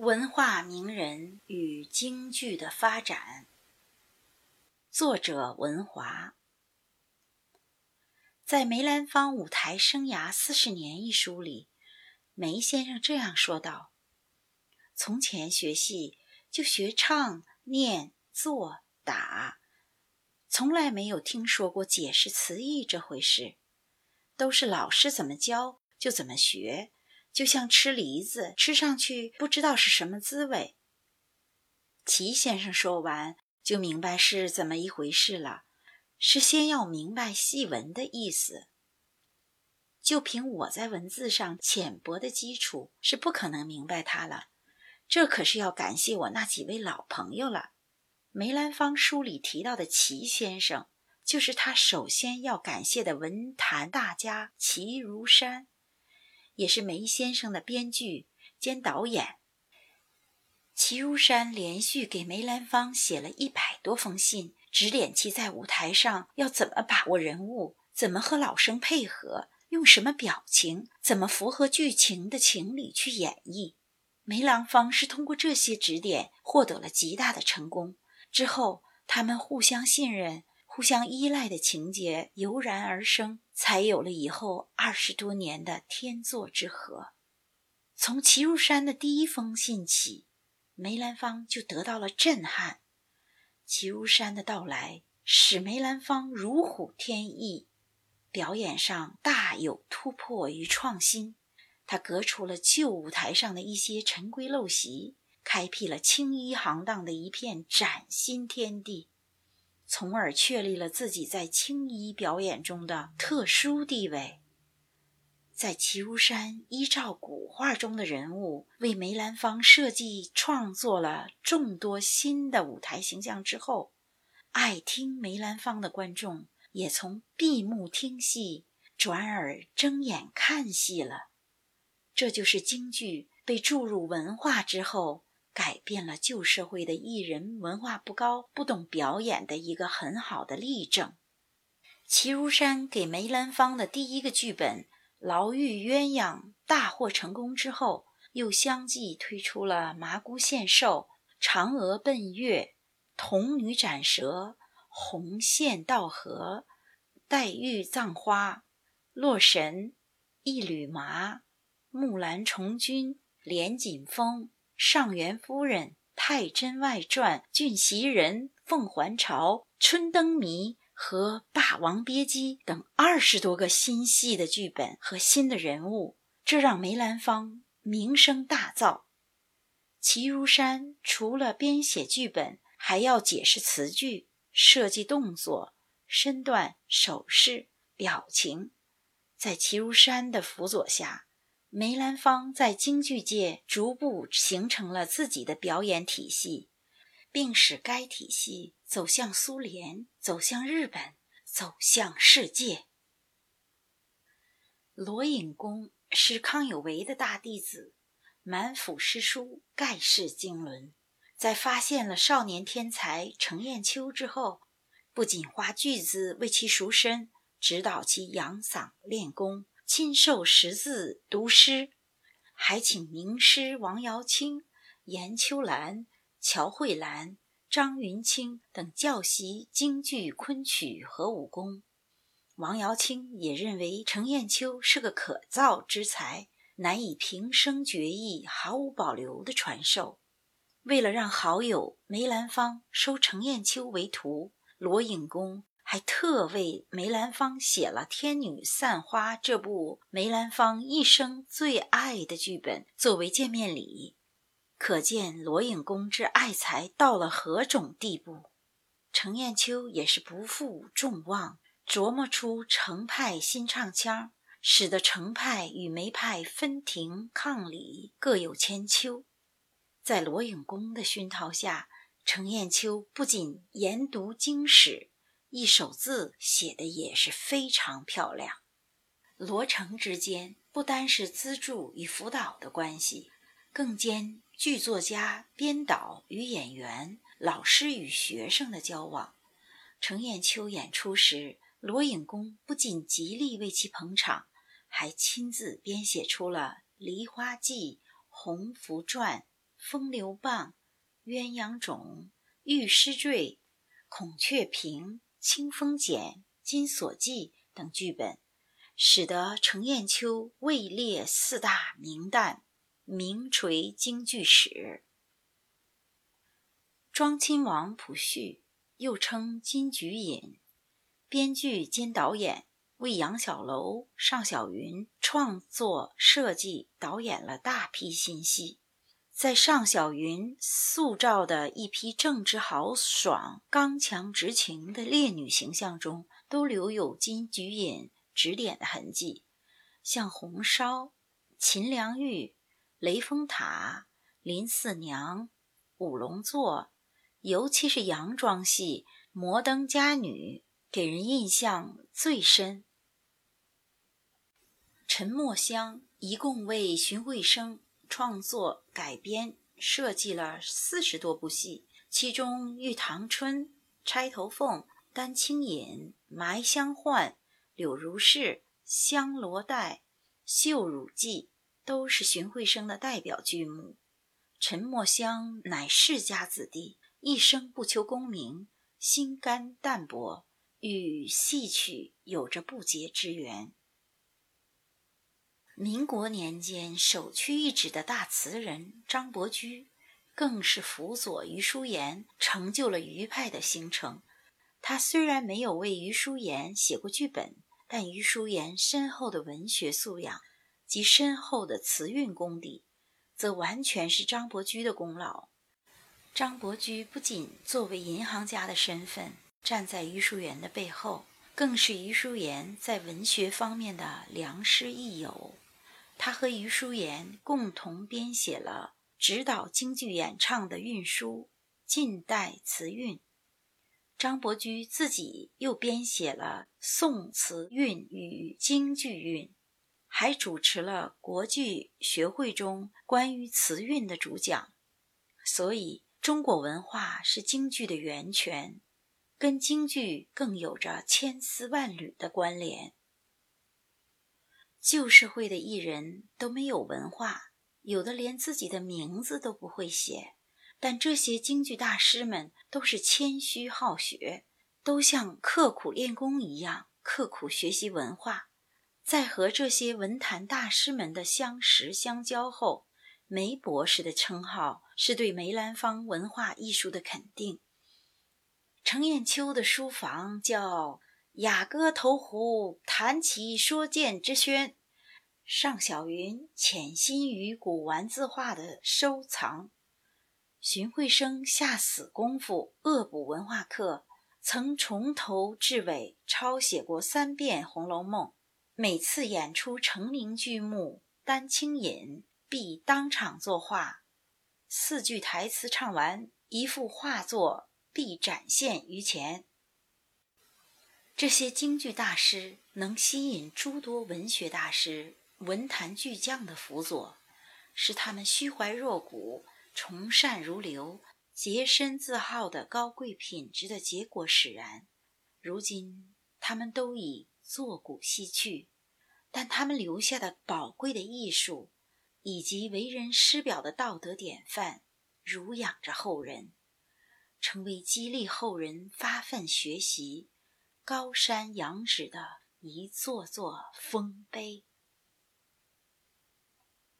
文化名人与京剧的发展，作者文华。在梅兰芳舞台生涯四十年一书里，梅先生这样说道：“从前学戏就学唱、念、做、打，从来没有听说过解释词义这回事，都是老师怎么教就怎么学。”就像吃梨子，吃上去不知道是什么滋味。齐先生说完，就明白是怎么一回事了。是先要明白戏文的意思。就凭我在文字上浅薄的基础，是不可能明白它了。这可是要感谢我那几位老朋友了。梅兰芳书里提到的齐先生，就是他首先要感谢的文坛大家齐如山。也是梅先生的编剧兼导演。齐如山连续给梅兰芳写了一百多封信，指点其在舞台上要怎么把握人物，怎么和老生配合，用什么表情，怎么符合剧情的情理去演绎。梅兰芳是通过这些指点获得了极大的成功。之后，他们互相信任。互相依赖的情节油然而生，才有了以后二十多年的天作之合。从齐如山的第一封信起，梅兰芳就得到了震撼。齐如山的到来使梅兰芳如虎添翼，表演上大有突破与创新。他革除了旧舞台上的一些陈规陋习，开辟了青衣行当的一片崭新天地。从而确立了自己在青衣表演中的特殊地位。在齐如山依照古画中的人物为梅兰芳设计创作了众多新的舞台形象之后，爱听梅兰芳的观众也从闭目听戏转而睁眼看戏了。这就是京剧被注入文化之后。改变了旧社会的艺人文化不高、不懂表演的一个很好的例证。齐如山给梅兰芳的第一个剧本《牢狱鸳鸯》大获成功之后，又相继推出了《麻姑献寿》《嫦娥奔月》《童女斩蛇》《红线道河》《黛玉葬花》《洛神》《一缕麻》《木兰从军》《连锦风》。《上元夫人》《太真外传》《俊袭人》《凤还巢》《春灯谜》和《霸王别姬》等二十多个新戏的剧本和新的人物，这让梅兰芳名声大噪。齐如山除了编写剧本，还要解释词句、设计动作、身段、手势、表情，在齐如山的辅佐下。梅兰芳在京剧界逐步形成了自己的表演体系，并使该体系走向苏联，走向日本，走向世界。罗隐公是康有为的大弟子，满腹诗书，盖世经纶。在发现了少年天才程砚秋之后，不仅花巨资为其赎身，指导其养嗓练功。亲授识字读诗，还请名师王瑶卿、严秋兰、乔慧兰、张云清等教习京剧、昆曲和武功。王瑶卿也认为程砚秋是个可造之才，难以平生绝艺毫无保留的传授。为了让好友梅兰芳收程砚秋为徒，罗隐公。还特为梅兰芳写了《天女散花》这部梅兰芳一生最爱的剧本作为见面礼，可见罗隐公之爱才到了何种地步。程砚秋也是不负众望，琢磨出程派新唱腔，使得程派与梅派分庭抗礼，各有千秋。在罗隐公的熏陶下，程砚秋不仅研读经史。一手字写的也是非常漂亮。罗成之间不单是资助与辅导的关系，更兼剧作家、编导与演员、老师与学生的交往。程砚秋演出时，罗隐公不仅极力为其捧场，还亲自编写出了《梨花记》《红拂传》《风流棒、鸳鸯冢、玉狮坠、孔雀屏、清风剪、金锁记等剧本，使得程砚秋位列四大名旦，名垂京剧史。庄亲王溥绪，又称金菊隐，编剧兼导演。为杨小楼、尚小云创作、设计、导演了大批新戏，在尚小云塑造的一批正直豪爽、刚强直情的烈女形象中，都留有金菊隐指点的痕迹，像红烧、秦良玉、雷峰塔、林四娘、五龙座，尤其是洋装戏《摩登佳女》，给人印象最深。陈墨香一共为荀慧生创作、改编、设计了四十多部戏，其中《玉堂春》《钗头凤》《丹青引》《埋香幻》《柳如是》《香罗带》《绣乳记》都是荀慧生的代表剧目。陈墨香乃世家子弟，一生不求功名，心肝淡泊，与戏曲有着不解之缘。民国年间，首屈一指的大词人张伯驹，更是辅佐余叔岩，成就了余派的形成。他虽然没有为余叔岩写过剧本，但余叔岩深厚的文学素养及深厚的词韵功底，则完全是张伯驹的功劳。张伯驹不仅作为银行家的身份站在余叔岩的背后，更是余叔岩在文学方面的良师益友。他和余叔岩共同编写了指导京剧演唱的韵书《近代词韵》，张伯驹自己又编写了《宋词韵与京剧韵》，还主持了国剧学会中关于词韵的主讲。所以，中国文化是京剧的源泉，跟京剧更有着千丝万缕的关联。旧社会的艺人都没有文化，有的连自己的名字都不会写。但这些京剧大师们都是谦虚好学，都像刻苦练功一样刻苦学习文化。在和这些文坛大师们的相识相交后，梅博士的称号是对梅兰芳文化艺术的肯定。程砚秋的书房叫。雅歌投壶，弹起说剑之轩。尚小云潜心于古玩字画的收藏。荀慧生下死功夫恶补文化课，曾从头至尾抄写过三遍《红楼梦》。每次演出成名剧目《丹青引》，必当场作画。四句台词唱完，一幅画作必展现于前。这些京剧大师能吸引诸多文学大师、文坛巨匠的辅佐，是他们虚怀若谷、崇善如流、洁身自好的高贵品质的结果使然。如今他们都已作古西去，但他们留下的宝贵的艺术以及为人师表的道德典范，濡养着后人，成为激励后人发奋学习。高山仰止的一座座丰碑。